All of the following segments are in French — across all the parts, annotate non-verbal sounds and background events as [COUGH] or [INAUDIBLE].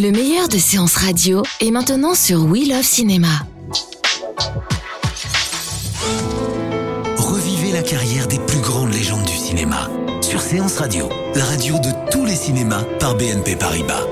Le meilleur de séances radio est maintenant sur We Love Cinéma. Revivez la carrière des plus grandes légendes du cinéma sur Séance Radio, la radio de tous les cinémas par BNP Paribas.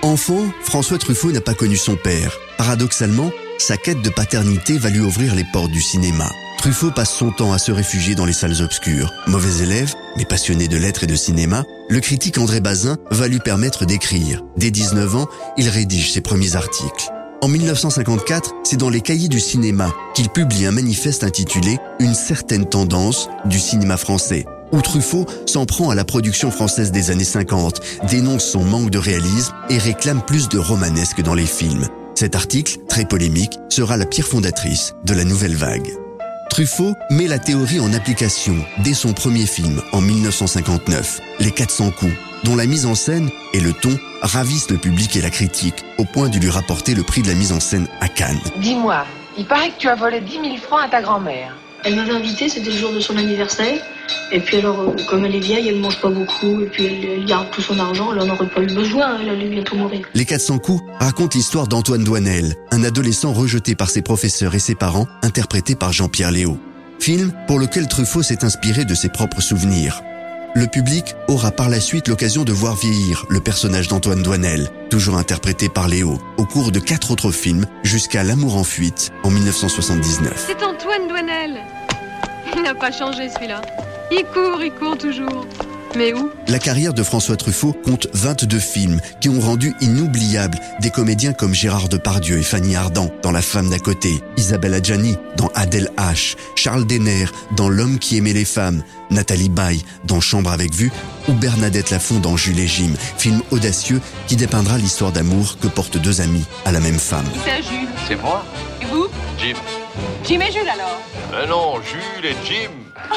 Enfant, François Truffaut n'a pas connu son père. Paradoxalement, sa quête de paternité va lui ouvrir les portes du cinéma. Truffaut passe son temps à se réfugier dans les salles obscures. Mauvais élève, mais passionné de lettres et de cinéma, le critique André Bazin va lui permettre d'écrire. Dès 19 ans, il rédige ses premiers articles. En 1954, c'est dans les cahiers du cinéma qu'il publie un manifeste intitulé Une certaine tendance du cinéma français, où Truffaut s'en prend à la production française des années 50, dénonce son manque de réalisme et réclame plus de romanesque dans les films. Cet article, très polémique, sera la pierre fondatrice de la nouvelle vague. Truffaut met la théorie en application dès son premier film en 1959, Les 400 coups, dont la mise en scène et le ton ravissent le public et la critique, au point de lui rapporter le prix de la mise en scène à Cannes. Dis-moi, il paraît que tu as volé 10 000 francs à ta grand-mère. Elle m'avait invité, c'était le jour de son anniversaire. Et puis alors, euh, comme elle est vieille, elle mange pas beaucoup. Et puis elle, garde tout son argent, elle en aurait pas eu besoin, elle allait bientôt mourir. Les 400 coups racontent l'histoire d'Antoine Douanel, un adolescent rejeté par ses professeurs et ses parents, interprété par Jean-Pierre Léo. Film pour lequel Truffaut s'est inspiré de ses propres souvenirs. Le public aura par la suite l'occasion de voir vieillir le personnage d'Antoine Douanel, toujours interprété par Léo, au cours de quatre autres films jusqu'à L'amour en fuite en 1979. C'est Antoine Douanel. [LAUGHS] Il n'a pas changé celui-là. Il court, il court toujours. Mais où? La carrière de François Truffaut compte 22 films qui ont rendu inoubliables des comédiens comme Gérard Depardieu et Fanny Ardant dans La femme d'à côté, Isabelle Adjani dans Adèle H, Charles Denner dans L'homme qui aimait les femmes, Nathalie Baye dans Chambre avec vue ou Bernadette Lafont dans Jules et Jim, film audacieux qui dépeindra l'histoire d'amour que portent deux amis à la même femme. C'est Jules. C'est moi Et vous? Jim. Jim et Jules alors Euh non, Jules et Jim.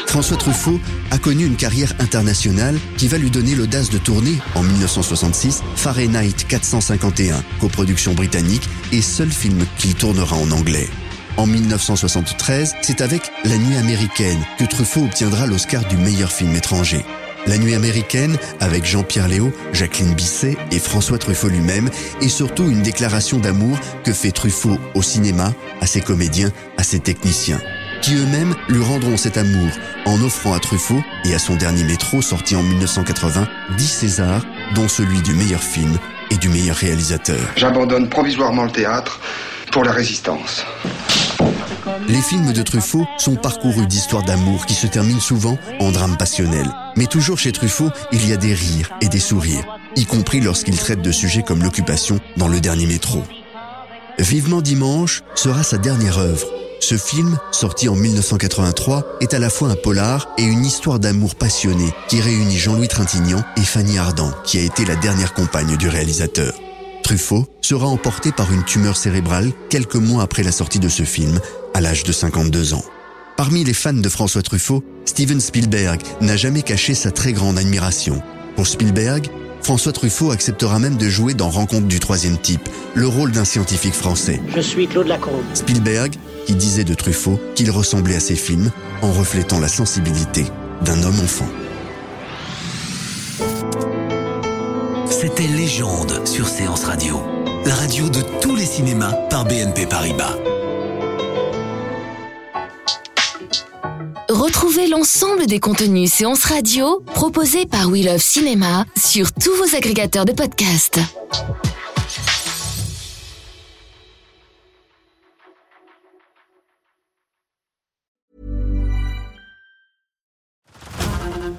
François Truffaut a connu une carrière internationale qui va lui donner l'audace de tourner, en 1966, Fahrenheit 451, coproduction britannique et seul film qu'il tournera en anglais. En 1973, c'est avec La Nuit américaine que Truffaut obtiendra l'Oscar du meilleur film étranger. La Nuit américaine, avec Jean-Pierre Léo, Jacqueline Bisset et François Truffaut lui-même, est surtout une déclaration d'amour que fait Truffaut au cinéma, à ses comédiens, à ses techniciens qui eux-mêmes lui rendront cet amour en offrant à Truffaut et à son dernier métro sorti en 1980 10 Césars, dont celui du meilleur film et du meilleur réalisateur. J'abandonne provisoirement le théâtre pour la résistance. Les films de Truffaut sont parcourus d'histoires d'amour qui se terminent souvent en drame passionnel. Mais toujours chez Truffaut, il y a des rires et des sourires, y compris lorsqu'il traite de sujets comme l'occupation dans le dernier métro. Vivement dimanche sera sa dernière œuvre. Ce film, sorti en 1983, est à la fois un polar et une histoire d'amour passionné qui réunit Jean-Louis Trintignant et Fanny Ardant, qui a été la dernière compagne du réalisateur. Truffaut sera emporté par une tumeur cérébrale quelques mois après la sortie de ce film, à l'âge de 52 ans. Parmi les fans de François Truffaut, Steven Spielberg n'a jamais caché sa très grande admiration. Pour Spielberg, François Truffaut acceptera même de jouer dans Rencontre du troisième type, le rôle d'un scientifique français. Je suis Claude Lacombe. Spielberg, qui disait de Truffaut qu'il ressemblait à ses films en reflétant la sensibilité d'un homme enfant. C'était Légende sur Séance Radio, la radio de tous les cinémas par BNP Paribas. Retrouvez l'ensemble des contenus séances radio proposés par We Love Cinéma sur tous vos agrégateurs de podcasts.